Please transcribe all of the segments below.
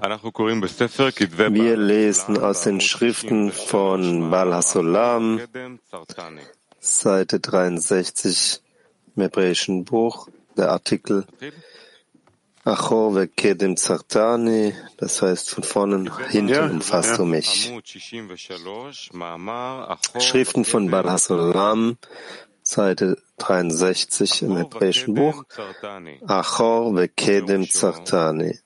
Wir lesen aus den Schriften von Bal Hasolam, Seite 63 im hebräischen Buch, der Artikel Achor vekedem zartani, das heißt von vorne hinten umfasst du mich. Schriften von Bal Hasolam, Seite 63 im hebräischen Buch, Achor vekedem zartani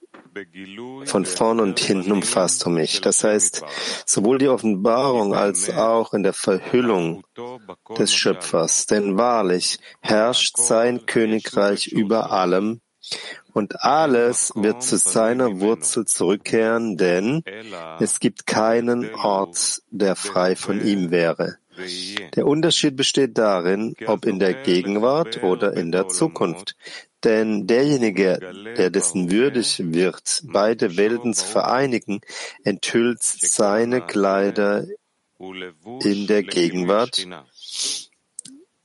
von vorn und hinten umfasst du mich. Das heißt, sowohl die Offenbarung als auch in der Verhüllung des Schöpfers. Denn wahrlich herrscht sein Königreich über allem und alles wird zu seiner Wurzel zurückkehren, denn es gibt keinen Ort, der frei von ihm wäre. Der Unterschied besteht darin, ob in der Gegenwart oder in der Zukunft. Denn derjenige, der dessen würdig wird, beide Welten zu vereinigen, enthüllt seine Kleider in der Gegenwart,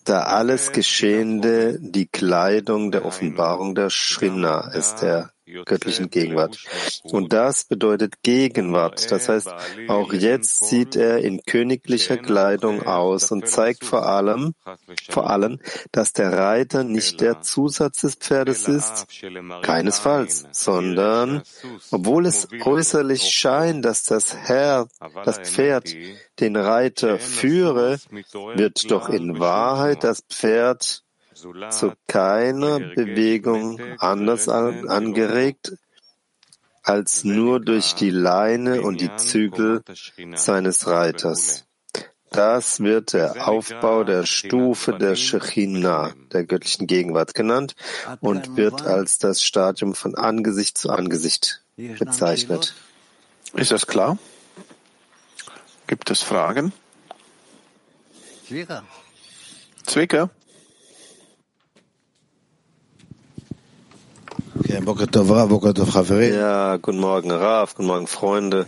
da alles Geschehende die Kleidung der Offenbarung der Shrina ist, der göttlichen Gegenwart. Und das bedeutet Gegenwart. Das heißt, auch jetzt sieht er in königlicher Kleidung aus und zeigt vor allem, vor allem, dass der Reiter nicht der Zusatz des Pferdes ist, keinesfalls, sondern, obwohl es äußerlich scheint, dass das Herr, das Pferd, den Reiter führe, wird doch in Wahrheit das Pferd zu keiner Bewegung anders angeregt als nur durch die Leine und die Zügel seines Reiters. Das wird der Aufbau der Stufe der Shechina, der göttlichen Gegenwart genannt und wird als das Stadium von Angesicht zu Angesicht bezeichnet. Ist das klar? Gibt es Fragen? Zwicker? Ja, guten Morgen, Raf, guten Morgen, Freunde.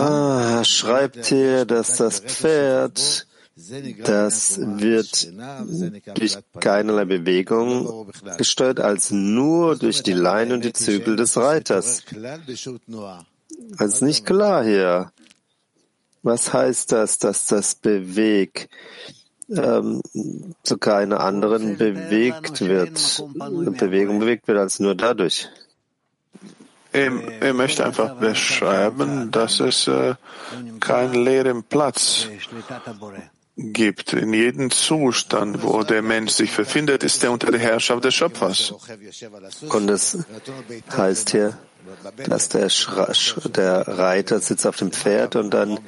Ah, schreibt hier, dass das Pferd, das wird durch keinerlei Bewegung gesteuert, als nur durch die Leine und die Zügel des Reiters. Das ist nicht klar hier. Was heißt das, dass das bewegt? Ähm, zu keiner anderen bewegt wird, Bewegung bewegt wird als nur dadurch. Er, möchte einfach beschreiben, dass es äh, keinen leeren Platz gibt. In jedem Zustand, wo der Mensch sich befindet, ist er unter der Herrschaft des Schöpfers. Und es heißt hier, dass der, der Reiter sitzt auf dem Pferd und dann,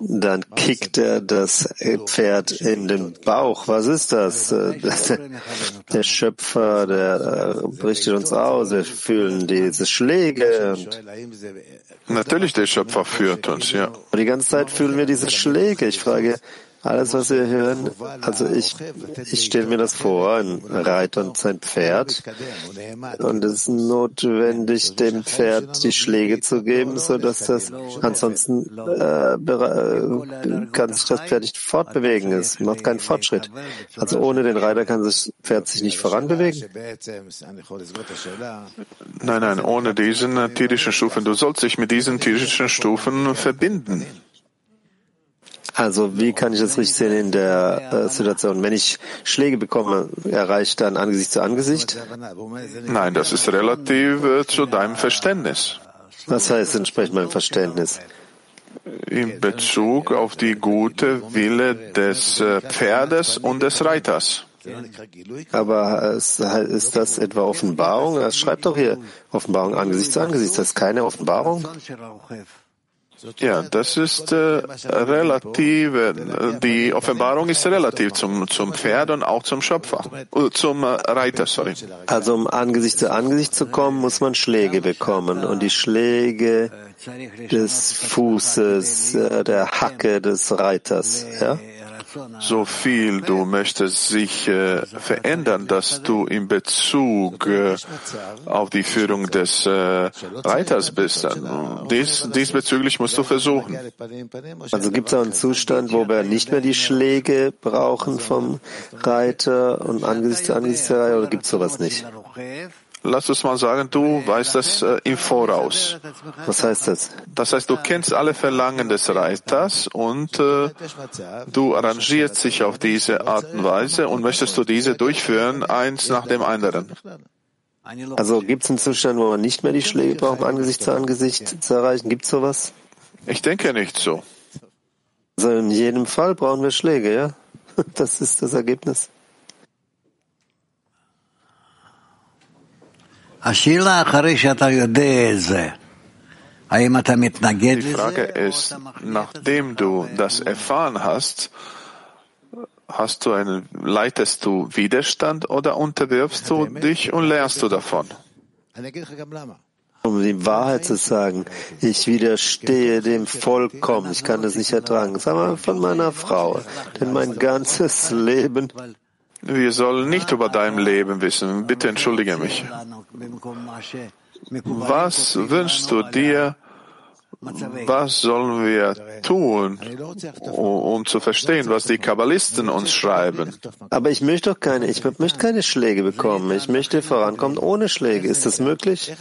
dann kickt er das Pferd in den Bauch. Was ist das? Der Schöpfer, der berichtet uns aus. Wir fühlen diese Schläge. Natürlich, der Schöpfer führt uns, ja. Und die ganze Zeit fühlen wir diese Schläge. Ich frage, alles, was wir hören, also ich, ich stelle mir das vor, ein Reiter und sein Pferd. Und es ist notwendig, dem Pferd die Schläge zu geben, so dass das, ansonsten äh, kann sich das Pferd nicht fortbewegen. Es macht keinen Fortschritt. Also ohne den Reiter kann das Pferd sich nicht voranbewegen. Nein, nein, ohne diesen tierischen Stufen. Du sollst dich mit diesen tierischen Stufen verbinden. Also wie kann ich das richtig sehen in der äh, Situation? Wenn ich Schläge bekomme, erreicht dann Angesicht zu Angesicht? Nein, das ist relativ äh, zu deinem Verständnis. Was heißt entsprechend meinem Verständnis? In Bezug auf die gute Wille des äh, Pferdes und des Reiters. Aber ist das etwa Offenbarung? Er schreibt doch hier Offenbarung Angesicht zu Angesicht. Das ist keine Offenbarung? Ja, das ist äh, relativ. Die Offenbarung ist relativ zum, zum Pferd und auch zum Schöpfer, äh, zum äh, Reiter, sorry. Also um Angesicht zu Angesicht zu kommen, muss man Schläge bekommen und die Schläge des Fußes, äh, der Hacke des Reiters, ja? So viel du möchtest sich äh, verändern, dass du in Bezug äh, auf die Führung des äh, Reiters bist. Dies, diesbezüglich musst du versuchen. Also gibt es auch einen Zustand, wo wir nicht mehr die Schläge brauchen vom Reiter und angesichts, angesichts der Reihe, oder gibt es sowas nicht? Lass uns mal sagen, du weißt das äh, im Voraus. Was heißt das? Das heißt, du kennst alle Verlangen des Reiters und äh, du arrangierst dich auf diese Art und Weise und möchtest du diese durchführen, eins nach dem anderen. Also gibt es einen Zustand, wo man nicht mehr die Schläge braucht, um Angesicht zu Angesicht zu erreichen? Gibt es sowas? Ich denke nicht so. Also in jedem Fall brauchen wir Schläge, ja? Das ist das Ergebnis. Die Frage ist, nachdem du das erfahren hast, hast du einen, leitest du Widerstand oder unterwirfst du dich und lernst du davon? Um die Wahrheit zu sagen, ich widerstehe dem vollkommen. Ich kann das nicht ertragen. Sag mal von meiner Frau. Denn mein ganzes Leben wir sollen nicht über dein Leben wissen. Bitte entschuldige mich. Was wünschst du dir? Was sollen wir tun, um zu verstehen, was die Kabbalisten uns schreiben? Aber ich möchte doch keine, ich möchte keine Schläge bekommen. Ich möchte vorankommen ohne Schläge. Ist das möglich?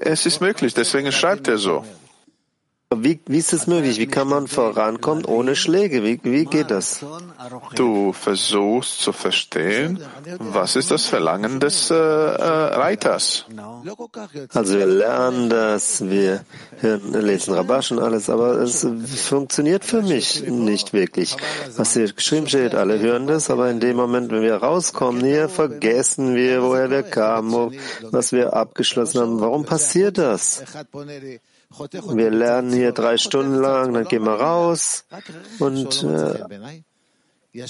Es ist möglich, deswegen schreibt er so. Wie, wie ist es möglich? Wie kann man vorankommen ohne Schläge? Wie, wie geht das? Du versuchst zu verstehen, was ist das Verlangen des äh, äh, Reiters. Also wir lernen das, wir hören, lesen Rabash und alles, aber es funktioniert für mich nicht wirklich. Was hier geschrieben steht, alle hören das, aber in dem Moment, wenn wir rauskommen hier, vergessen wir, woher wir kamen, was wir abgeschlossen haben. Warum passiert das? Wir lernen hier drei Stunden lang, dann gehen wir raus und äh,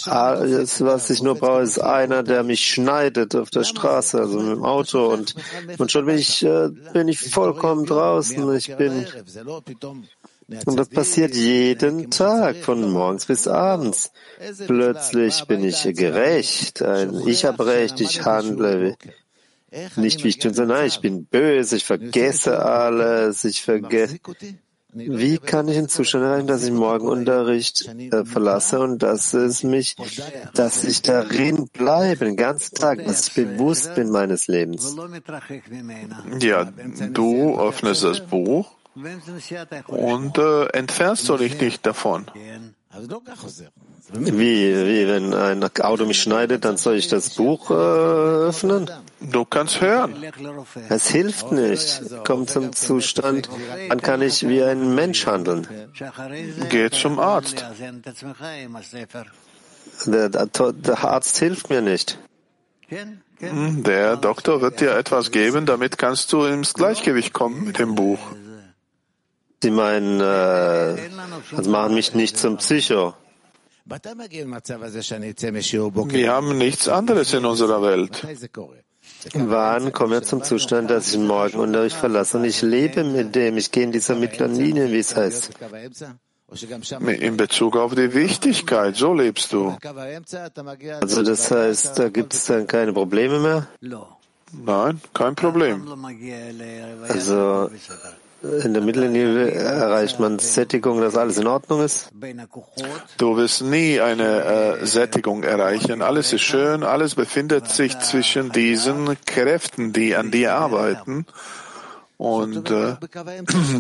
alles, was ich nur brauche, ist einer, der mich schneidet auf der Straße, also mit dem Auto und, und schon bin ich, äh, bin ich vollkommen draußen. Ich bin und das passiert jeden Tag, von morgens bis abends. Plötzlich bin ich gerecht. Ich habe Recht, ich handle nicht wie ich tun soll. Nein, ich bin böse, ich vergesse alles, ich vergesse. Wie kann ich in Zustand erreichen, dass ich Morgenunterricht äh, verlasse und dass es mich, dass ich darin bleibe, den ganzen Tag, dass ich bewusst bin meines Lebens? Ja, du öffnest das Buch und äh, entfernst du dich nicht davon. Wie, wie, wenn ein Auto mich schneidet, dann soll ich das Buch äh, öffnen? Du kannst hören. Es hilft nicht. Komm zum Zustand, dann kann ich wie ein Mensch handeln. Geh zum Arzt. Der, der, der Arzt hilft mir nicht. Hm, der Doktor wird dir etwas geben, damit kannst du ins Gleichgewicht kommen mit dem Buch. Sie meinen, äh, das machen mich nicht zum Psycho. Wir haben nichts anderes in unserer Welt. Wann kommen wir zum Zustand, dass ich morgen Unterricht verlasse und ich lebe mit dem, ich gehe in dieser mittleren Linie, wie es heißt? In Bezug auf die Wichtigkeit, so lebst du. Also das heißt, da gibt es dann keine Probleme mehr? Nein, kein Problem. Also in der Mittellinie erreicht man Sättigung, dass alles in Ordnung ist? Du wirst nie eine äh, Sättigung erreichen. Alles ist schön, alles befindet sich zwischen diesen Kräften, die an dir arbeiten. Und äh,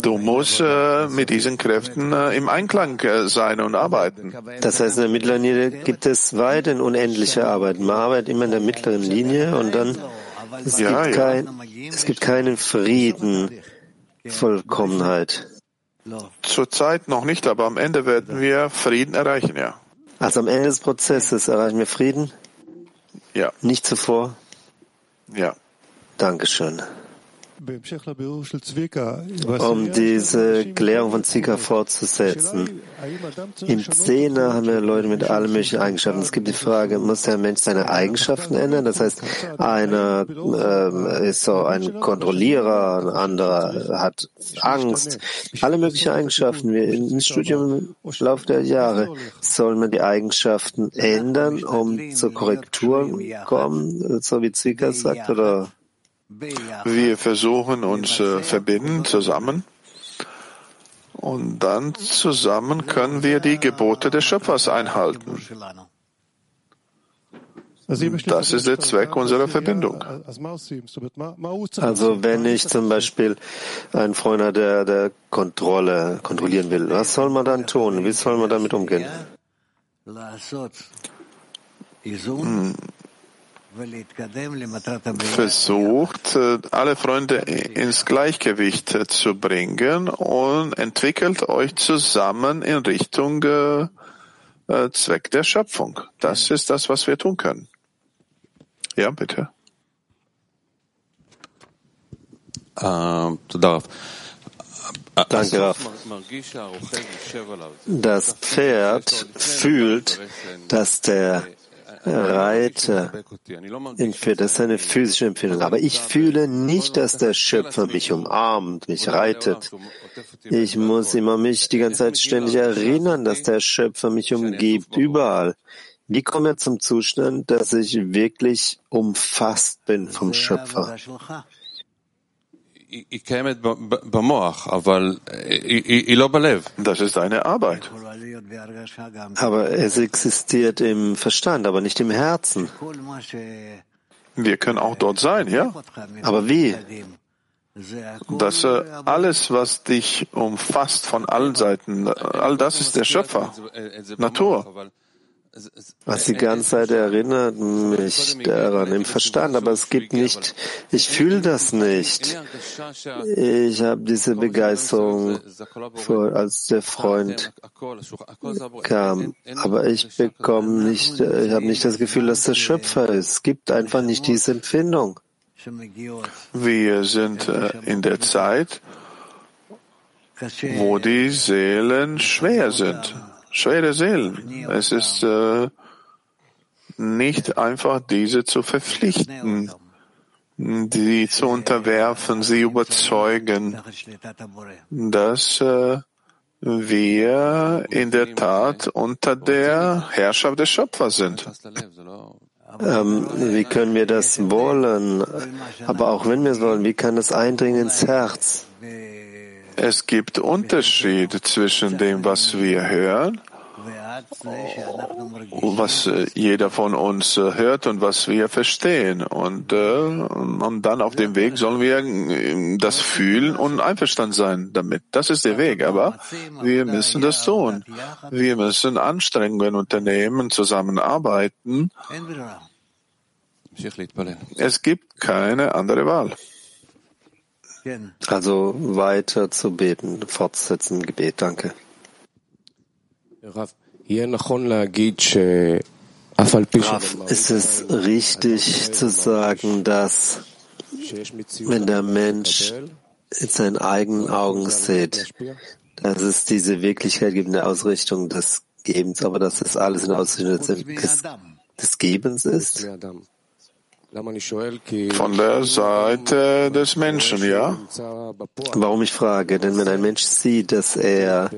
du musst äh, mit diesen Kräften äh, im Einklang äh, sein und arbeiten. Das heißt, in der mittleren Linie gibt es weiterhin unendliche Arbeit. Man arbeitet immer in der mittleren Linie und dann es, ja, gibt, ja. Kein, es gibt keinen Frieden Vollkommenheit? Zurzeit noch nicht, aber am Ende werden wir Frieden erreichen, ja. Also am Ende des Prozesses erreichen wir Frieden? Ja. Nicht zuvor? Ja. Dankeschön. Um diese Klärung von Zika fortzusetzen. Im Zehner haben wir Leute mit allen möglichen Eigenschaften. Es gibt die Frage, muss der Mensch seine Eigenschaften ändern? Das heißt, einer ähm, ist so ein Kontrollierer, ein anderer hat Angst. Alle möglichen Eigenschaften. Wir im Studium im Laufe der Jahre soll man die Eigenschaften ändern, um zur Korrektur kommen, so wie Zika sagt, oder? Wir versuchen uns äh, verbinden zusammen und dann zusammen können wir die Gebote des Schöpfers einhalten. Das ist der Zweck unserer Verbindung. Also wenn ich zum Beispiel einen Freund habe, der, der Kontrolle kontrollieren will, was soll man dann tun? Wie soll man damit umgehen? Hm versucht, äh, alle Freunde ins Gleichgewicht äh, zu bringen und entwickelt euch zusammen in Richtung äh, Zweck der Schöpfung. Das ist das, was wir tun können. Ja, bitte. Ähm, Danke, Raf. Das Pferd fühlt, dass der Reiter empfiehlt. Das ist eine physische Empfindung. Aber ich fühle nicht, dass der Schöpfer mich umarmt, mich reitet. Ich muss immer mich die ganze Zeit ständig erinnern, dass der Schöpfer mich umgibt, überall. Wie komme ich zum Zustand, dass ich wirklich umfasst bin vom Schöpfer? Das ist eine Arbeit. Aber es existiert im Verstand, aber nicht im Herzen. Wir können auch dort sein, ja? Aber wie? Das äh, alles, was dich umfasst von allen Seiten, all das ist der Schöpfer, Natur. Was die ganze Zeit erinnert mich daran im Verstand, aber es gibt nicht, ich fühle das nicht. Ich habe diese Begeisterung, vor, als der Freund kam, aber ich bekomme nicht, ich habe nicht das Gefühl, dass der Schöpfer ist. Es gibt einfach nicht diese Empfindung. Wir sind äh, in der Zeit, wo die Seelen schwer sind schwere Seelen. Es ist äh, nicht einfach, diese zu verpflichten, die zu unterwerfen, sie überzeugen, dass äh, wir in der Tat unter der Herrschaft des Schöpfers sind. Ähm, wie können wir das wollen? Aber auch wenn wir es wollen, wie kann das eindringen ins Herz? Es gibt Unterschiede zwischen dem, was wir hören, was äh, jeder von uns äh, hört und was wir verstehen. Und, äh, und dann auf dem Weg sollen wir das fühlen und einverstanden sein damit. Das ist der Weg. Aber wir müssen das tun. Wir müssen Anstrengungen unternehmen, zusammenarbeiten. Es gibt keine andere Wahl. Also weiter zu beten, fortsetzen, Gebet, danke. Rav, ist es richtig zu sagen, dass wenn der Mensch in seinen eigenen Augen sieht, dass es diese Wirklichkeit gibt in der Ausrichtung des Gebens, aber dass das alles in der Ausrichtung des, des Gebens ist? Von der Seite des Menschen, ja. Warum ich frage? Denn wenn ein Mensch sieht, dass er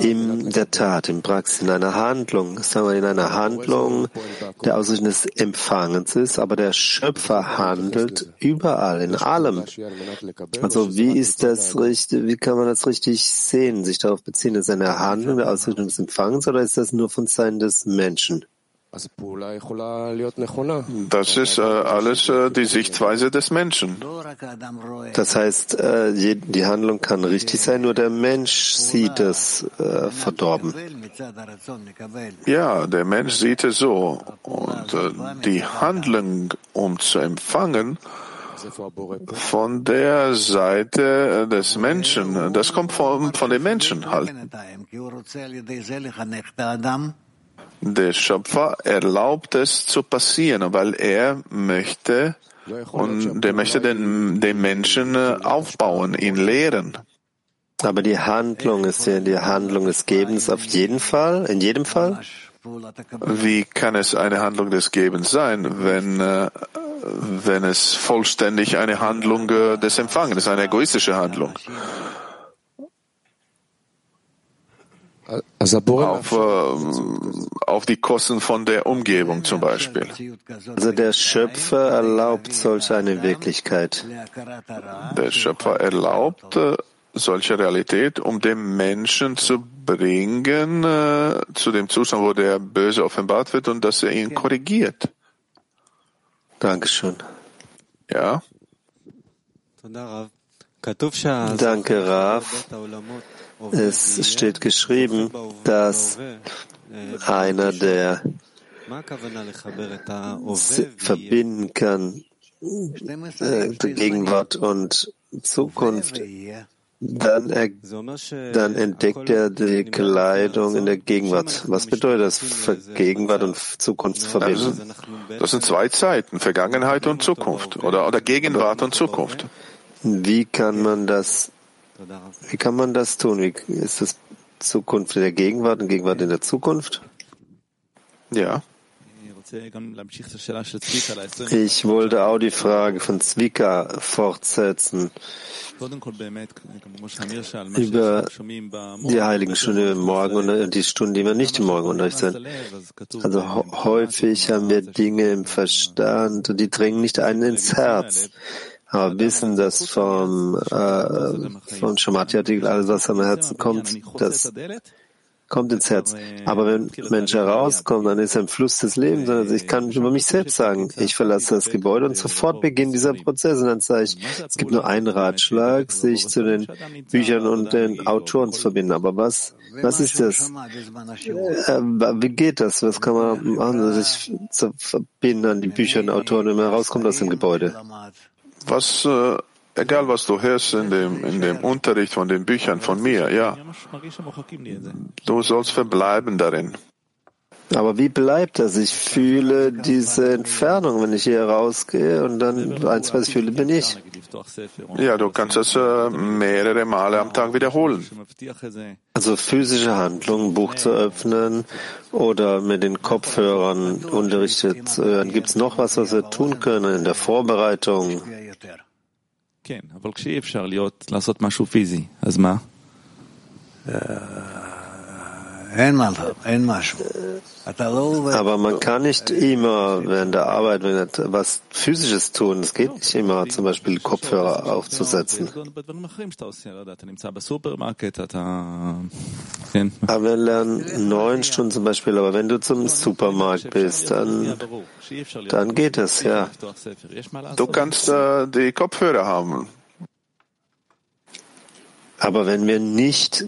in der Tat, in Praxis, in einer Handlung, sagen wir in einer Handlung der Ausrichtung des Empfangens ist, aber der Schöpfer handelt überall, in allem. Also wie ist das richtig, wie kann man das richtig sehen, sich darauf beziehen? Ist eine Handlung der Ausrichtung des Empfangens oder ist das nur von Seiten des Menschen? Das ist äh, alles äh, die Sichtweise des Menschen. Das heißt, äh, die Handlung kann richtig sein, nur der Mensch sieht es äh, verdorben. Ja, der Mensch sieht es so. Und äh, die Handlung, um zu empfangen, von der Seite des Menschen, das kommt von, von den Menschen halt. Der Schöpfer erlaubt es zu passieren, weil er möchte Und der möchte den, den Menschen äh, aufbauen, ihn lehren. Aber die Handlung ist ja die Handlung des Gebens auf jeden Fall, in jedem Fall? Wie kann es eine Handlung des Gebens sein, wenn, äh, wenn es vollständig eine Handlung äh, des Empfangens ist, eine egoistische Handlung? Auf, äh, auf die Kosten von der Umgebung zum Beispiel. Also der Schöpfer erlaubt solch eine Wirklichkeit. Der Schöpfer erlaubt äh, solche Realität, um den Menschen zu bringen äh, zu dem Zustand, wo der Böse offenbart wird und dass er ihn korrigiert. Dankeschön. Ja. Danke, Rav. Es steht geschrieben, dass einer, der verbinden kann, äh, Gegenwart und Zukunft, dann, er, dann entdeckt er die Kleidung in der Gegenwart. Was bedeutet das, Gegenwart und Zukunft verbinden? Das sind zwei Zeiten, Vergangenheit und Zukunft oder, oder Gegenwart und Zukunft. Wie kann man das, wie kann man das tun? Wie, ist das Zukunft in der Gegenwart und Gegenwart in der Zukunft? Ja. Ich wollte auch die Frage von Zwika fortsetzen über die heiligen Stunden im Morgen und die Stunden, die wir nicht im Morgenunterricht sind. Also häufig haben wir Dinge im Verstand und die dringen nicht einen ins Herz. Wissen, dass vom, äh, vom Shamati-Artikel alles, was am Herzen kommt, das kommt ins Herz. Aber wenn Mensch herauskommt, dann ist er im Fluss des Lebens. Also ich kann über mich selbst sagen, ich verlasse das Gebäude und sofort beginnt dieser Prozess. Und dann sage ich, es gibt nur einen Ratschlag, sich zu den Büchern und den Autoren zu verbinden. Aber was, was ist das? Äh, wie geht das? Was kann man machen, sich zu verbinden an die Bücher und Autoren, wenn man herauskommt aus dem Gebäude? Was äh Egal was du hörst in dem, in dem Unterricht von den Büchern von mir, ja. Du sollst verbleiben darin. Aber wie bleibt das? Ich fühle diese Entfernung, wenn ich hier rausgehe und dann eins, was ich fühle, bin ich. Ja, du kannst das äh, mehrere Male am Tag wiederholen. Also physische Handlungen, Buch zu öffnen oder mit den Kopfhörern unterrichtet zu hören. Gibt es noch was, was wir tun können in der Vorbereitung? כן, Aber man kann nicht immer während der Arbeit was Physisches tun. Es geht nicht immer, zum Beispiel Kopfhörer aufzusetzen. Aber wir lernen neun Stunden zum Beispiel, aber wenn du zum Supermarkt bist, dann, dann geht es, ja. Du kannst äh, die Kopfhörer haben. Aber wenn wir nicht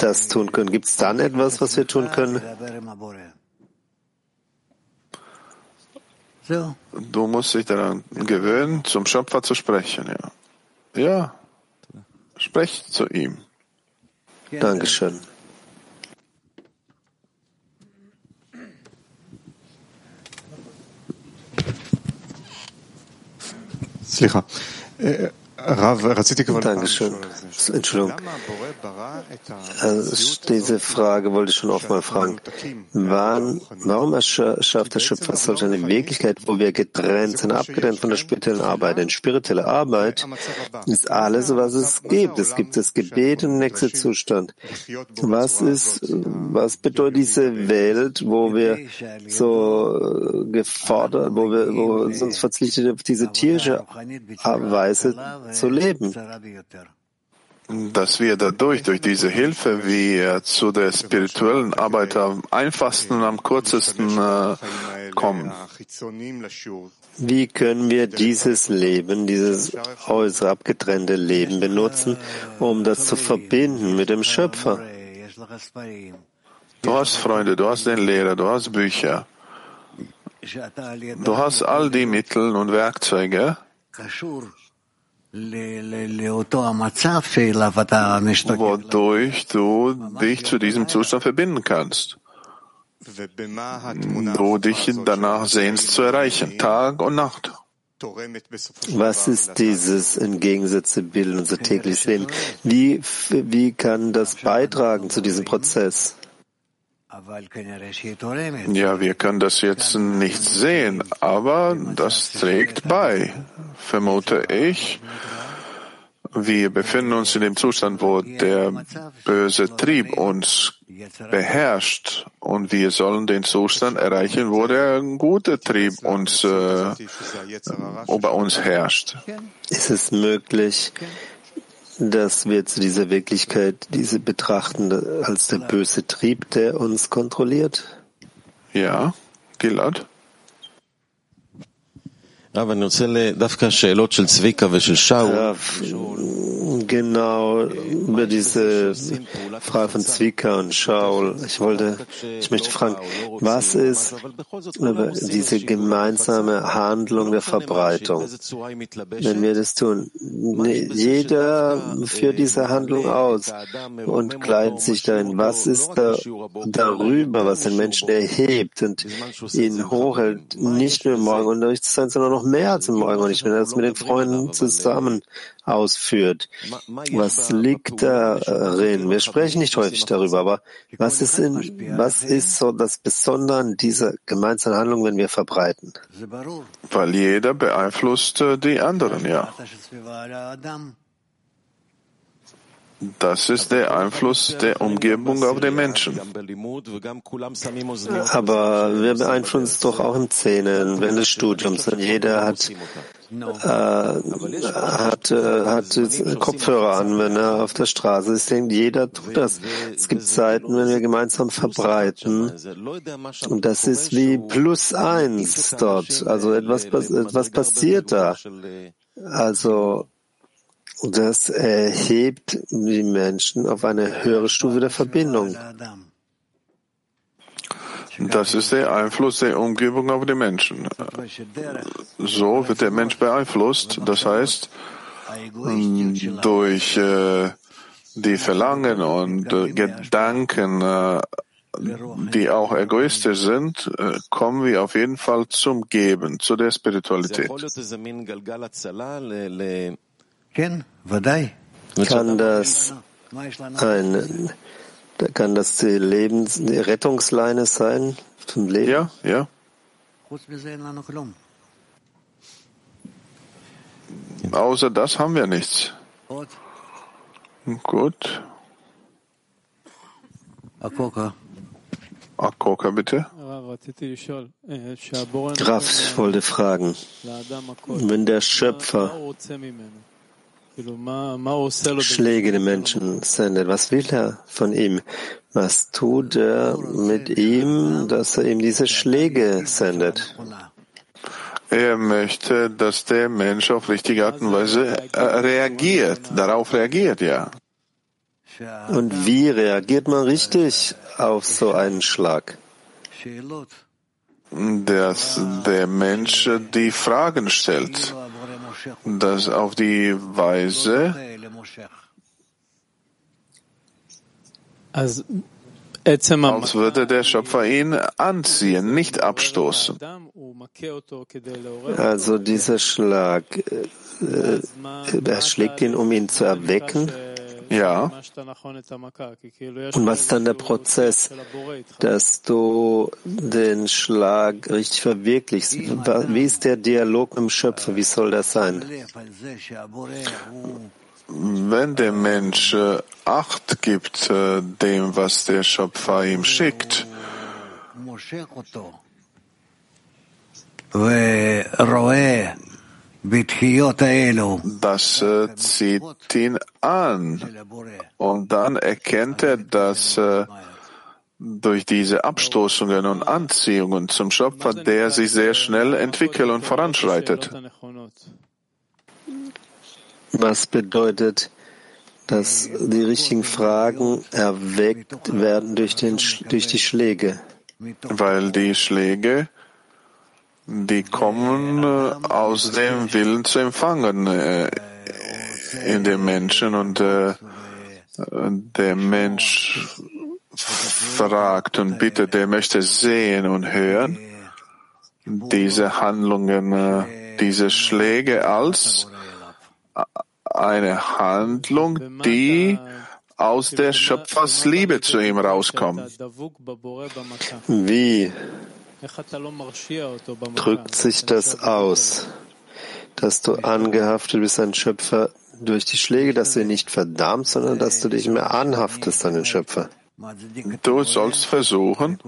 das tun können, gibt es dann etwas, was wir tun können? Du musst dich daran gewöhnen, zum Schöpfer zu sprechen, ja. Ja. Sprech zu ihm. Dankeschön. Rav, Dankeschön. Entschuldigung. Also diese Frage wollte ich schon oft mal fragen. Wann, warum erschafft der Schöpfer solch eine Wirklichkeit, wo wir getrennt sind, abgetrennt von der spirituellen Arbeit? Denn spirituelle Arbeit ist alles, was es gibt. Es gibt das Gebet und den nächsten Zustand. Was ist, was bedeutet diese Welt, wo wir so äh, gefordert, wo wir wo wir uns verzichtet auf diese tierische Weise zu leben. Dass wir dadurch, durch diese Hilfe, wie zu der spirituellen Arbeit am einfachsten und am kürzesten äh, kommen. Wie können wir dieses Leben, dieses äußere abgetrennte Leben benutzen, um das zu verbinden mit dem Schöpfer? Du hast Freunde, du hast den Lehrer, du hast Bücher. Du hast all die Mittel und Werkzeuge, wodurch du dich zu diesem Zustand verbinden kannst. Du dich danach sehnst zu erreichen, Tag und Nacht. Was ist dieses in Gegensätze bilden, unser tägliches Leben? Wie, wie kann das beitragen zu diesem Prozess? Ja, wir können das jetzt nicht sehen, aber das trägt bei, vermute ich. Wir befinden uns in dem Zustand, wo der böse Trieb uns beherrscht. Und wir sollen den Zustand erreichen, wo der gute Trieb uns äh, über uns herrscht. Ist es möglich, dass wir zu dieser Wirklichkeit diese betrachten als der böse Trieb, der uns kontrolliert? Ja, Gilad. רב, אני רוצה דווקא שאלות של צביקה ושל שאול. Genau, über diese Frage von Zwika und Shaul. Ich wollte, ich möchte fragen, was ist über diese gemeinsame Handlung der Verbreitung? Wenn wir das tun, jeder führt diese Handlung aus und kleidet sich dahin. Was ist da, darüber, was den Menschen erhebt und ihn hochhält, nicht nur im Morgenunterricht zu sein, sondern noch mehr als im Morgenunterricht, wenn er das mit den Freunden zusammen ausführt. Was liegt darin? Wir sprechen nicht häufig darüber, aber was ist, in, was ist so das Besondere an dieser gemeinsamen Handlung, wenn wir verbreiten? Weil jeder beeinflusst äh, die anderen, ja. Das ist der Einfluss der Umgebung auf den Menschen. Aber wir beeinflussen es doch auch im Zähnen, während des Studiums. Jeder hat, äh, hat, äh, hat Kopfhörer an, wenn er auf der Straße ist. Jeder tut das. Es gibt Zeiten, wenn wir gemeinsam verbreiten. Und das ist wie plus eins dort. Also etwas, etwas passiert da. Also, das erhebt die Menschen auf eine höhere Stufe der Verbindung. Das ist der Einfluss der Umgebung auf die Menschen. So wird der Mensch beeinflusst. Das heißt, durch äh, die Verlangen und äh, Gedanken, äh, die auch egoistisch sind, äh, kommen wir auf jeden Fall zum Geben, zu der Spiritualität. Kann das ein, kann das die Lebens, die Rettungsleine sein zum Leben? Ja, ja. Außer das haben wir nichts. Gut. Akoka. Akoka, bitte. Graf, ich wollte fragen, wenn der Schöpfer Schläge den Menschen sendet. Was will er von ihm? Was tut er mit ihm, dass er ihm diese Schläge sendet? Er möchte, dass der Mensch auf richtige Art und Weise reagiert, darauf reagiert, ja. Und wie reagiert man richtig auf so einen Schlag? Dass der Mensch die Fragen stellt dass auf die Weise als würde der Schöpfer ihn anziehen, nicht abstoßen. Also dieser Schlag, äh, er schlägt ihn, um ihn zu erwecken. Ja. Und was ist dann der Prozess, dass du den Schlag richtig verwirklichst? Wie ist der Dialog mit dem Schöpfer? Wie soll das sein? Wenn der Mensch äh, Acht gibt äh, dem, was der Schöpfer ihm schickt, das äh, zieht ihn an. Und dann erkennt er, dass äh, durch diese Abstoßungen und Anziehungen zum Schöpfer, der sich sehr schnell entwickelt und voranschreitet. Was bedeutet, dass die richtigen Fragen erweckt werden durch, den, durch die Schläge? Weil die Schläge die kommen äh, aus dem Willen zu empfangen äh, in dem Menschen und äh, der Mensch fragt und bittet, der möchte sehen und hören. Diese Handlungen diese Schläge als eine Handlung, die aus der Schöpfersliebe zu ihm rauskommt. Wie drückt sich das aus, dass du angehaftet bist an Schöpfer durch die Schläge, dass du ihn nicht verdammst, sondern dass du dich mehr anhaftest an den Schöpfer? Du sollst versuchen,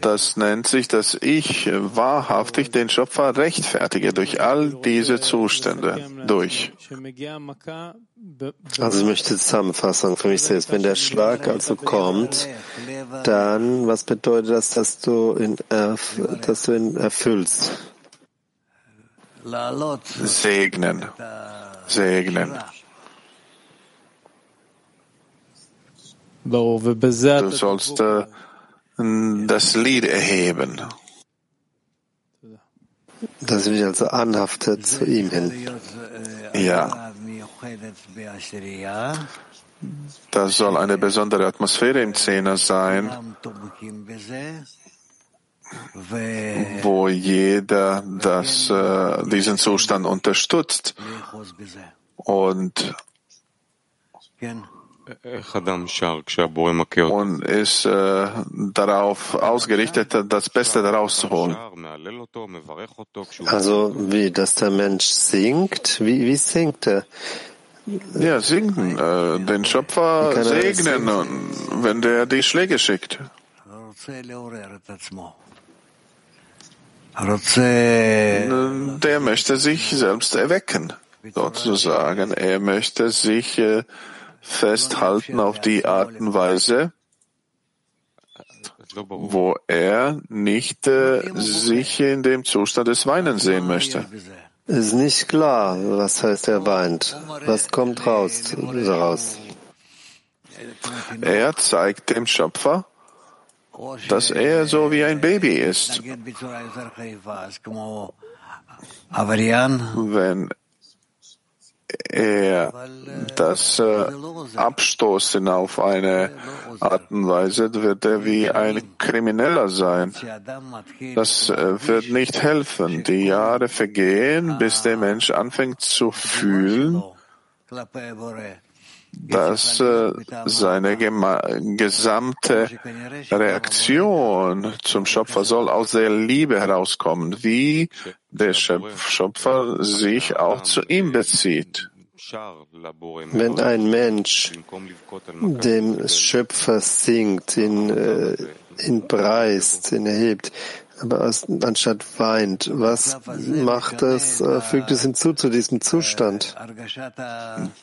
das nennt sich, dass ich wahrhaftig den Schöpfer rechtfertige durch all diese Zustände durch. Also ich möchte Zusammenfassung für mich selbst. Wenn der Schlag also kommt, dann was bedeutet das, dass du ihn, dass du ihn erfüllst? Segnen. Segnen. Du sollst äh, das Lied erheben. Dass ich also anhafte zu ihm hin. Ja. Das soll eine besondere Atmosphäre im Zehner sein, wo jeder das, äh, diesen Zustand unterstützt und und ist äh, darauf ausgerichtet, das Beste daraus zu holen. Also wie, dass der Mensch singt? Wie, wie singt er? Ja, singen, äh, den Schöpfer segnen, und wenn der die Schläge schickt. Der möchte sich selbst erwecken, sozusagen. Er möchte sich äh, festhalten auf die Art und Weise, wo er nicht äh, sich in dem Zustand des Weinens sehen möchte. Ist nicht klar, was heißt er weint. Was kommt raus daraus? Er zeigt dem Schöpfer, dass er so wie ein Baby ist. Wenn er das äh, abstoßen auf eine Art und Weise, wird er wie ein Krimineller sein. Das äh, wird nicht helfen. Die Jahre vergehen, bis der Mensch anfängt zu fühlen, dass äh, seine gesamte Reaktion zum Schöpfer soll aus der Liebe herauskommen, wie der Schöpfer sich auch zu ihm bezieht. Wenn ein Mensch dem Schöpfer singt, ihn, äh, ihn preist, ihn erhebt, aber anstatt weint, was macht es, äh, fügt es hinzu zu diesem Zustand?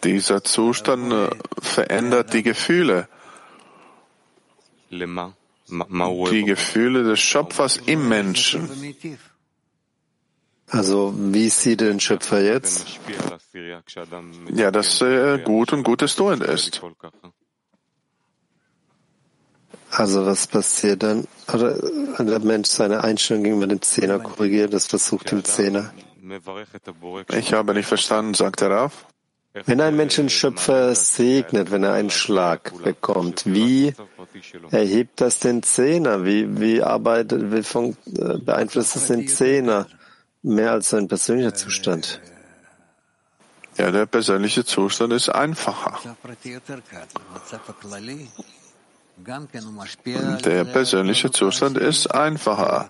Dieser Zustand äh, verändert die Gefühle. Die Gefühle des Schöpfers im Menschen. Also, wie sieht den Schöpfer jetzt? Ja, dass er gut und gutes Tuend ist. Also was passiert dann? Oder der Mensch seine Einstellung gegenüber dem Zehner korrigiert, das versucht dem Zehner. Ich habe nicht verstanden, sagt er auf. Wenn ein Mensch den Schöpfer segnet, wenn er einen Schlag bekommt, wie erhebt das den Zehner? Wie, wie arbeitet, wie von, äh, beeinflusst es den Zehner mehr als sein persönlicher Zustand? Ja, der persönliche Zustand ist einfacher. Der persönliche Zustand ist einfacher.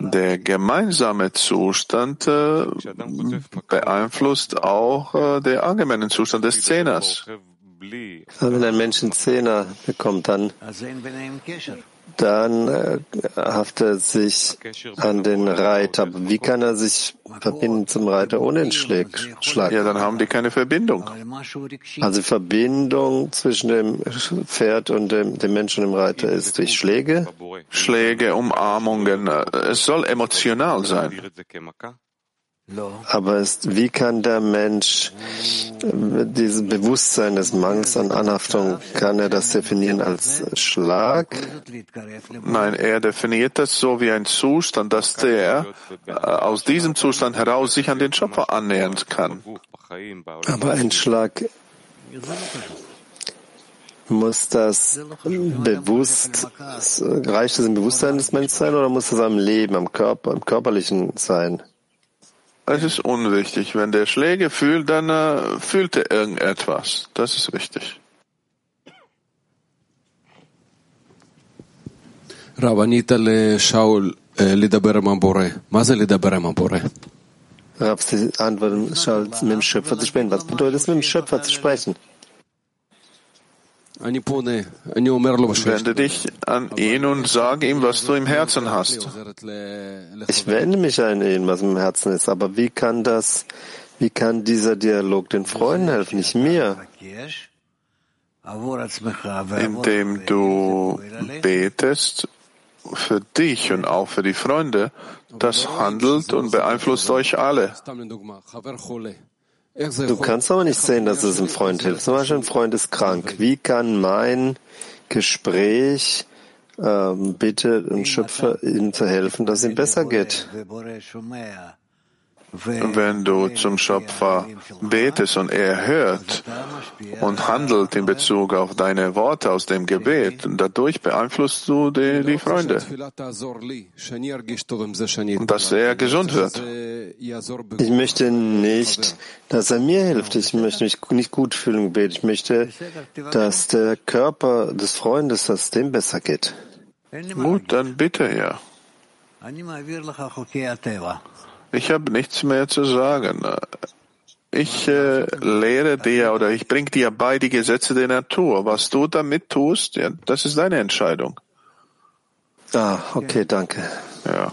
Der gemeinsame Zustand äh, beeinflusst auch äh, den allgemeinen Zustand des Zehners. Wenn ein Mensch einen Zehner bekommt, dann dann äh, haftet er sich an den Reiter. Wie kann er sich verbinden zum Reiter ohne den Schlag? Ja, dann haben die keine Verbindung. Also Verbindung zwischen dem Pferd und dem, dem Menschen und dem Reiter ist durch Schläge? Schläge, Umarmungen. Es soll emotional sein. Aber ist, wie kann der Mensch dieses Bewusstsein des Mangels an Anhaftung, kann er das definieren als Schlag? Nein, er definiert das so wie ein Zustand, dass der äh, aus diesem Zustand heraus sich an den Schöpfer annähern kann. Aber ein Schlag muss das bewusst, reicht das im Bewusstsein des Menschen sein oder muss das am Leben, am Körper, am Körperlichen sein? Es ist unwichtig. Wenn der Schläge fühlt, dann äh, fühlt er irgendetwas. Das ist wichtig. רב, ענית לשאול לדבר עם הבורא. מה זה לדבר עם הבורא? Rav, Sie antworten, Shaul, mit dem Schöpfer zu sprechen. Was bedeutet es, mit dem Schöpfer zu sprechen? Wende dich an ihn und sag ihm, was du im Herzen hast. Ich wende mich an ihn, was im Herzen ist. Aber wie kann das, wie kann dieser Dialog den Freunden helfen, nicht mir? Indem du betest für dich und auch für die Freunde, das handelt und beeinflusst euch alle. Du kannst aber nicht sehen, dass es einem Freund hilft. Zum Beispiel ein Freund ist krank. Wie kann mein Gespräch ähm, bitte dem Schöpfer ihm zu helfen, dass ihm besser geht? Wenn du zum Schöpfer betest und er hört und handelt in Bezug auf deine Worte aus dem Gebet, dadurch beeinflusst du die, die Freunde. Und dass er gesund wird. Ich möchte nicht, dass er mir hilft. Ich möchte mich nicht gut fühlen im Gebet. Ich möchte, dass der Körper des Freundes, dass dem besser geht. Gut, dann bitte ja. Ich habe nichts mehr zu sagen. Ich äh, lehre dir oder ich bringe dir bei die Gesetze der Natur. Was du damit tust, ja, das ist deine Entscheidung. Ah, okay, danke. Ja.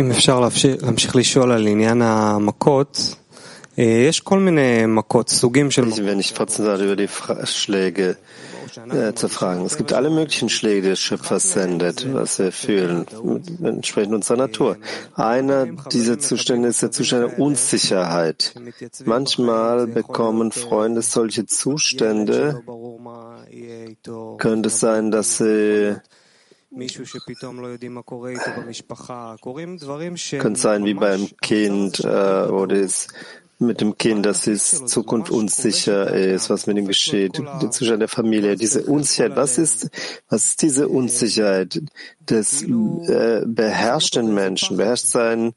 אם אפשר להמשיך לשאול על עניין המכות, יש כל מיני מכות, סוגים של מכות. Äh, zu fragen. Es gibt alle möglichen Schläge, die der Schöpfer sendet, was wir fühlen, entsprechend unserer Natur. Einer dieser Zustände ist der Zustand der Unsicherheit. Manchmal bekommen Freunde solche Zustände. Könnte es sein, dass sie könnte sein wie beim Kind, äh, wo das mit dem Kind, dass die Zukunft unsicher ist, was mit ihm geschieht, der Zustand der Familie, diese Unsicherheit. Was ist, was ist diese Unsicherheit des äh, beherrschten Menschen, beherrscht sein,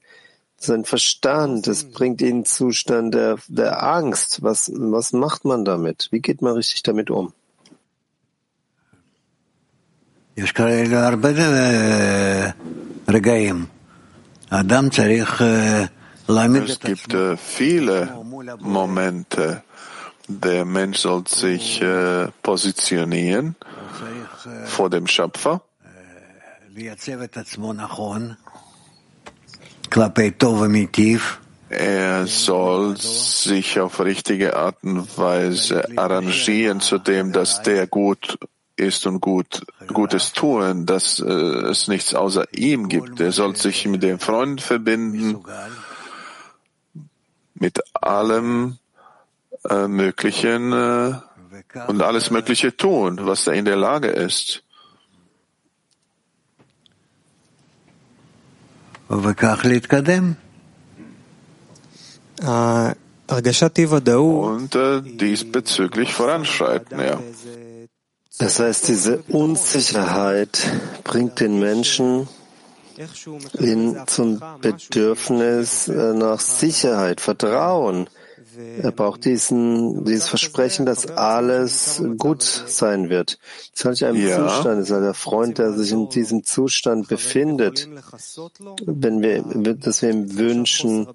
sein Verstand, es bringt ihn Zustand der, der Angst. Was, was macht man damit? Wie geht man richtig damit um? יש כאלה הרבה רגעים. האדם צריך es gibt äh, viele Momente. Der Mensch soll sich äh, positionieren vor dem Schöpfer. Er soll sich auf richtige Art und Weise arrangieren zu dem, dass der gut ist und gut, Gutes tun, dass äh, es nichts außer ihm gibt. Er soll sich mit den Freunden verbinden mit allem äh, Möglichen äh, und alles Mögliche tun, was er in der Lage ist. Und äh, diesbezüglich voranschreiten, ja. Das heißt, diese Unsicherheit bringt den Menschen hin zum Bedürfnis äh, nach Sicherheit, Vertrauen. Er braucht diesen, dieses Versprechen, dass alles gut sein wird. Solch ein ja. Zustand ist der Freund, der sich in diesem Zustand befindet. Wenn wir, dass wir ihm wünschen,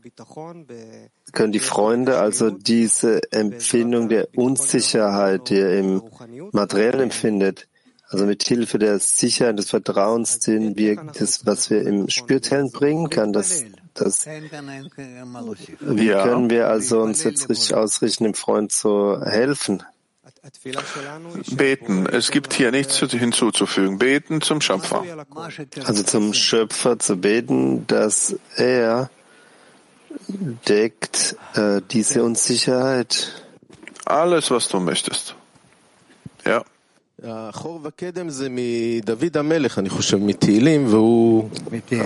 können die Freunde also diese Empfindung der Unsicherheit, die er im Materiellen empfindet, also mit Hilfe der Sicherheit des Vertrauens, den wir, das, was wir im Spürtellen bringen, kann das, das, wie können wir also uns jetzt richtig ausrichten, dem Freund zu helfen? Beten. Es gibt hier nichts hinzuzufügen. Beten zum Schöpfer. Also zum Schöpfer zu beten, dass er deckt äh, diese Unsicherheit. Alles, was du möchtest. Ja.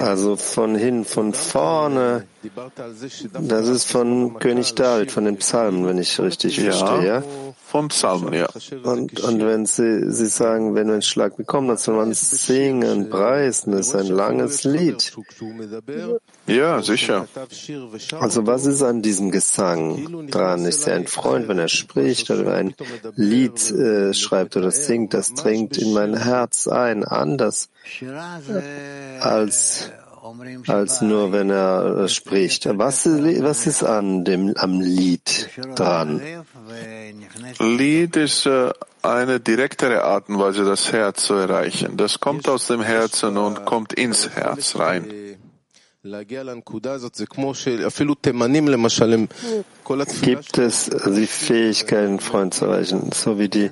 Also von hin, von vorne, das ist von König David, von den Psalmen, wenn ich richtig verstehe. Ja, von Psalmen, ja. Und, und wenn Sie, Sie sagen, wenn ein Schlag bekommt, dann soll man singen, preisen, das ist ein langes Lied. Ja, sicher. Also was ist an diesem Gesang dran? Ist er ein Freund, wenn er spricht oder ein Lied äh, schreibt oder singt? Das dringt in mein Herz ein, anders als als nur wenn er äh, spricht. Was, was ist an dem, am Lied dran? Lied ist äh, eine direktere Art und Weise, das Herz zu erreichen. Das kommt aus dem Herzen und kommt ins Herz rein. Gibt es die Fähigkeit, einen Freund zu erreichen, so wie die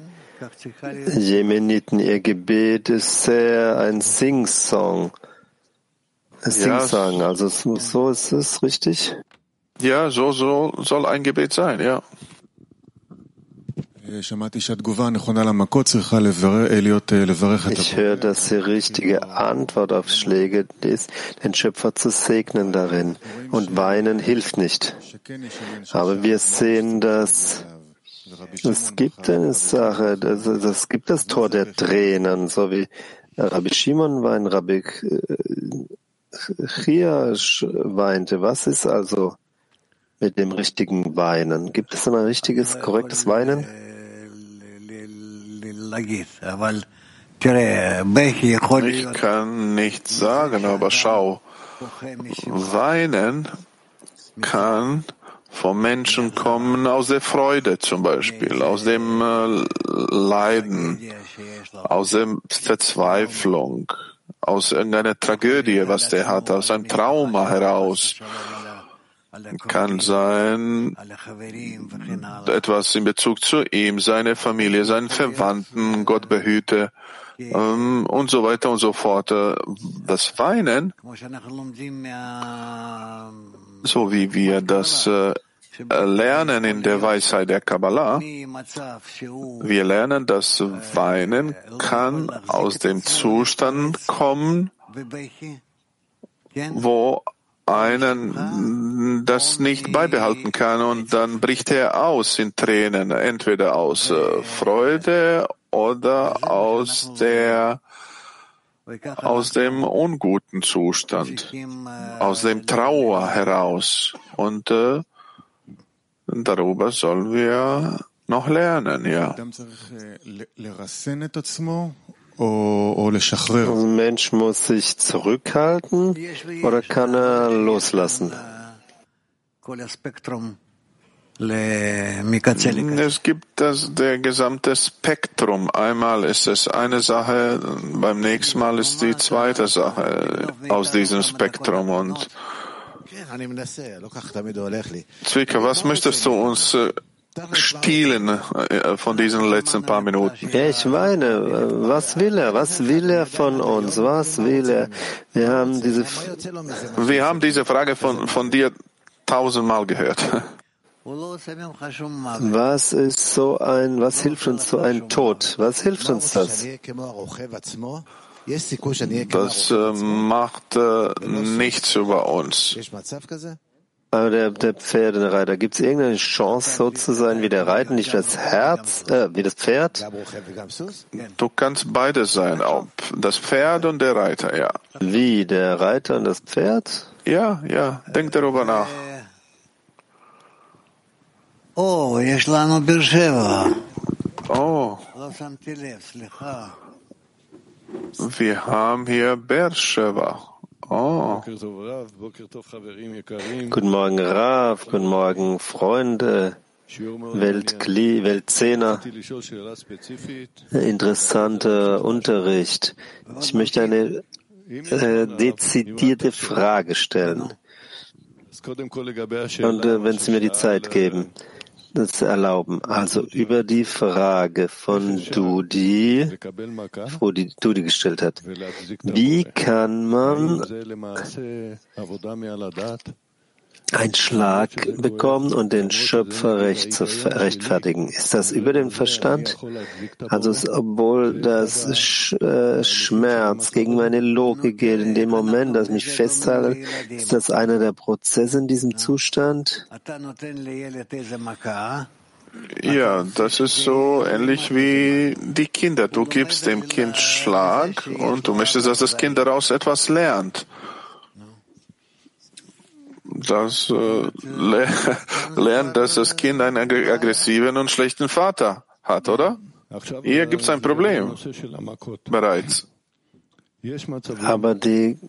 Jemeniten? Ihr Gebet ist sehr ein Sing-Song. Sing-Sang, also so ist es richtig? Ja, so, so soll ein Gebet sein, ja. Ich höre, dass die richtige Antwort auf Schläge ist, den Schöpfer zu segnen darin. Und weinen hilft nicht. Aber wir sehen, dass es gibt eine Sache, es gibt das Tor der Tränen, so wie Rabbi Shimon war ein Rabbi Chia weinte. Was ist also mit dem richtigen Weinen? Gibt es ein richtiges, korrektes Weinen? Ich kann nicht sagen, aber schau, Weinen kann vom Menschen kommen aus der Freude zum Beispiel, aus dem äh, Leiden, aus der Verzweiflung, aus irgendeiner Tragödie, was der hat, aus einem Trauma heraus. Kann sein etwas in Bezug zu ihm, seine Familie, seinen Verwandten, Gott behüte ähm, und so weiter und so fort. Das Weinen, so wie wir das äh, lernen in der Weisheit der Kabbalah, wir lernen, dass Weinen kann aus dem Zustand kommen, wo einen das nicht beibehalten kann und dann bricht er aus in Tränen, entweder aus äh, Freude oder aus der aus dem unguten Zustand, aus dem Trauer heraus. Und äh, darüber sollen wir noch lernen, ja. Ein Mensch muss sich zurückhalten oder kann er loslassen? Es gibt das, der gesamte Spektrum. Einmal ist es eine Sache, beim nächsten Mal ist die zweite Sache aus diesem Spektrum. Und Zwicka, was möchtest du uns stehlen von diesen letzten paar Minuten? Ja, ich meine, was will er? Was will er von uns? Was will er? Wir haben diese, wir haben diese Frage von, von dir tausendmal gehört. Was ist so ein, was hilft uns so ein Tod? Was hilft uns das? Das äh, macht äh, nichts über uns. Aber der, der Pferdereiter, gibt es irgendeine Chance, so zu sein wie der Reiter, nicht das Herz, äh, wie das Pferd? Du kannst beides sein, auch das Pferd und der Reiter, ja. Wie, der Reiter und das Pferd? Ja, ja, denk darüber nach. Oh, ich Oh wir haben hier Beersheba. Oh, Guten Morgen, Rav, guten Morgen, Freunde, Weltkli, Weltzehner. Interessanter Unterricht. Ich möchte eine äh, dezidierte Frage stellen. Und äh, wenn Sie mir die Zeit geben das erlauben. Also über die Frage von Dudi, wo die Dudi gestellt hat. Wie kann man einen Schlag bekommen und den Schöpfer recht zu rechtfertigen. Ist das über den Verstand? Also obwohl das Sch äh, Schmerz gegen meine Logik geht, in dem Moment, dass mich festhalte, ist das einer der Prozesse in diesem Zustand? Ja, das ist so ähnlich wie die Kinder. Du gibst dem Kind Schlag und du möchtest, dass das Kind daraus etwas lernt das äh, lernt, dass das Kind einen aggressiven und schlechten Vater hat, oder? Hier gibt es ein Problem. Bereits. Aber die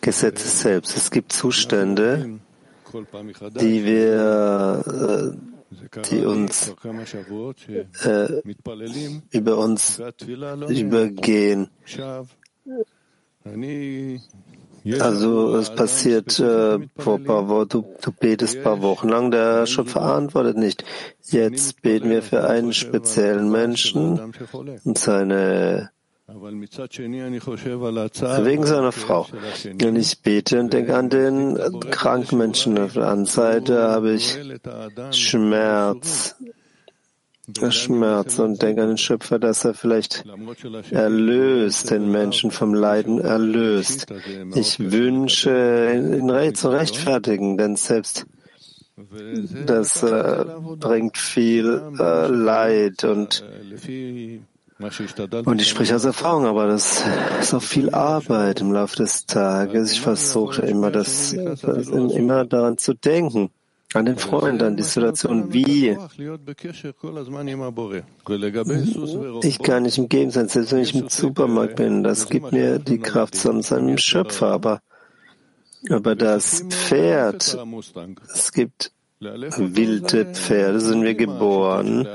Gesetze selbst, es gibt Zustände, die wir, äh, die uns äh, über uns übergehen. Also es passiert äh, vor paar Wochen, du, du betest ein paar Wochen lang, der Schöpfer antwortet nicht. Jetzt beten wir für einen speziellen Menschen und seine wegen seiner Frau. Und ich bete und denke an den kranken Menschen auf der anderen Seite habe ich Schmerz, Schmerz und denke an den Schöpfer, dass er vielleicht erlöst, den Menschen vom Leiden erlöst. Ich wünsche, ihn zu rechtfertigen, denn selbst das äh, bringt viel äh, Leid und und ich spreche aus Erfahrung, aber das ist auch viel Arbeit im Laufe des Tages. Ich versuche immer, das, immer daran zu denken an den Freund, an die Situation, wie ich kann nicht im Gegensatz, selbst wenn ich im Supermarkt bin, das gibt mir die Kraft zu seinem Schöpfer, aber, aber das Pferd, es gibt wilde Pferde sind wir geboren,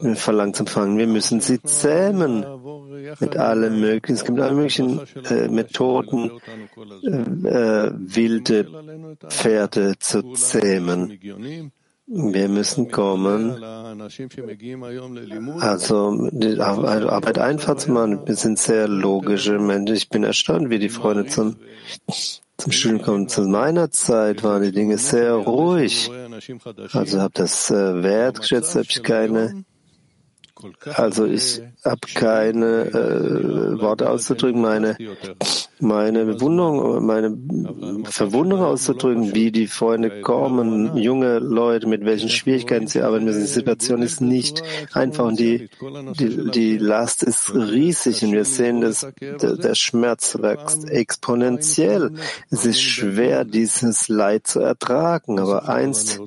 wir verlangen zu fangen. Wir müssen sie zähmen mit allem Möglichen. Es gibt alle möglichen äh, Methoden, äh, wilde Pferde zu zähmen. Wir müssen kommen, also die Arbeit einfach zu machen. Wir sind sehr logische Menschen. Ich bin erstaunt, wie die Freunde zum zum Studium kommen. Zu meiner Zeit waren die Dinge sehr ruhig. Also habe das äh, wertgeschätzt, habe ich keine also ich habe keine äh, Worte auszudrücken, meine, meine Bewunderung, meine Verwunderung auszudrücken, wie die Freunde kommen, junge Leute, mit welchen Schwierigkeiten sie arbeiten müssen. Die Situation ist nicht einfach und die, die, die Last ist riesig und wir sehen, dass der, der Schmerz wächst exponentiell. Es ist schwer, dieses Leid zu ertragen, aber einst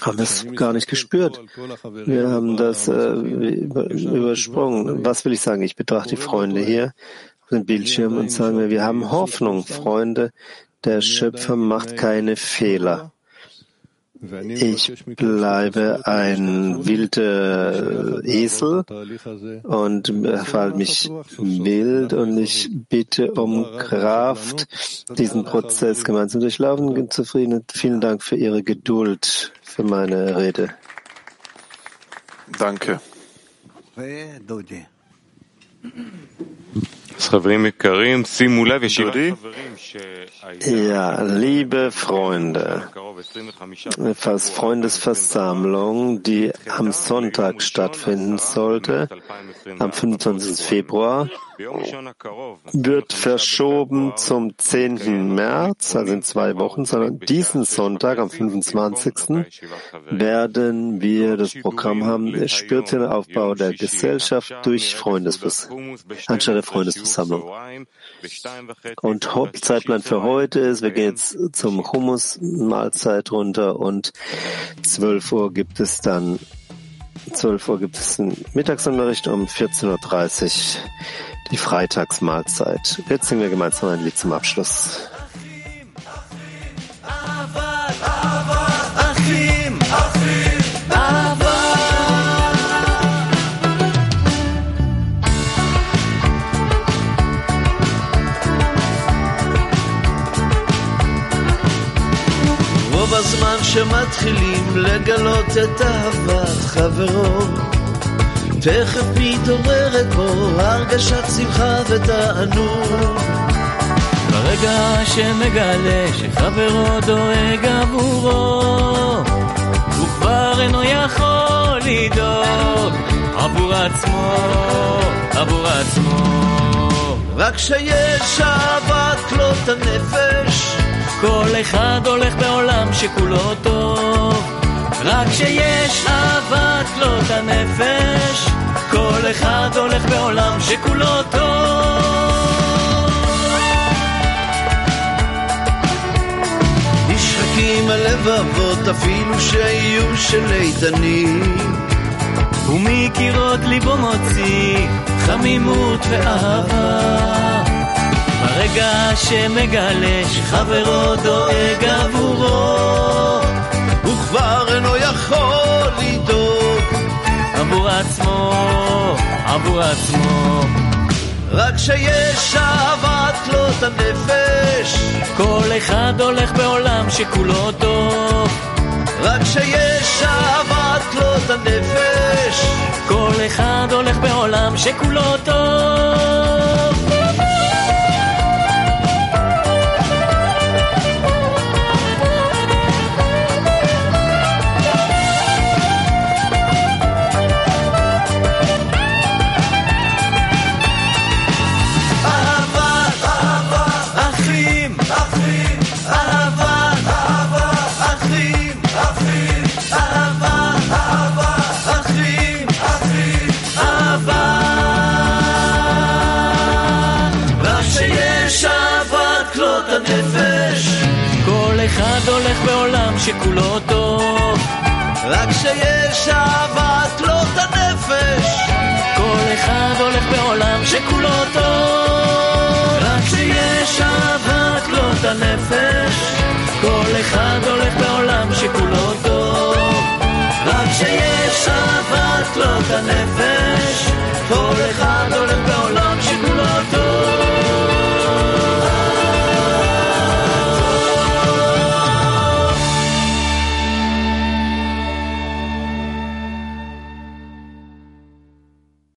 haben es gar nicht gespürt. Wir haben das äh, übersprungen. Was will ich sagen? Ich betrachte die Freunde hier auf dem Bildschirm und sage mir, wir haben Hoffnung, Freunde. Der Schöpfer macht keine Fehler. Ich bleibe ein wilder Esel und verhalte mich wild und ich bitte um Kraft, diesen Prozess gemeinsam durchlaufen. Zufrieden. Vielen Dank für Ihre Geduld für meine Rede. Danke. Ja, liebe Freunde, Freundesversammlung, die am Sonntag stattfinden sollte, am 25. Februar, wird verschoben zum 10. März, also in zwei Wochen, sondern diesen Sonntag, am 25. werden wir das Programm haben, spiritueller Aufbau der Gesellschaft durch Freundesversammlung, anstelle der Freundesversammlung. Und Zeitplan für heute ist, wir gehen jetzt zum Hummus-Mahlzeit runter und 12 Uhr gibt es dann 12 Uhr gibt es einen Mittagsunterricht um 14.30 Uhr die Freitagsmahlzeit. Jetzt singen wir gemeinsam ein Lied zum Abschluss. שמתחילים לגלות את אהבת חברו. תכף מתעוררת בו הרגשת שמחה ותענוג. ברגע שמגלה שחברו דואג עבורו, הוא כבר אינו יכול לדאוג. עבור עצמו, עבור עצמו. רק כשיש אהבת כלות הנפש, כל אחד הולך בעולם שכולו טוב. רק כשיש אהבת כלות הנפש, כל אחד הולך בעולם שכולו טוב. נשחקים הלבבות אפילו שיהיו של איתנים. ומקירות ליבו מוציא חמימות ואהבה. ברגע שמגלה שחברו דואג עבורו, הוא כבר אינו יכול לדאוג עבור עצמו, עבור עצמו. רק כשיש אהבת כלות הנפש, כל אחד הולך בעולם שכולו טוב. רק כשיש אהבת כלות הנפש, כל אחד הולך בעולם שכולו טוב. שכולו טוב. רק שיש אהבת כלות הנפש, כל אחד הולך בעולם שכולו טוב. רק שיש אהבת כלות הנפש, כל אחד הולך בעולם שכולו טוב. רק שיש אהבת כלות הנפש, כל אחד הולך בעולם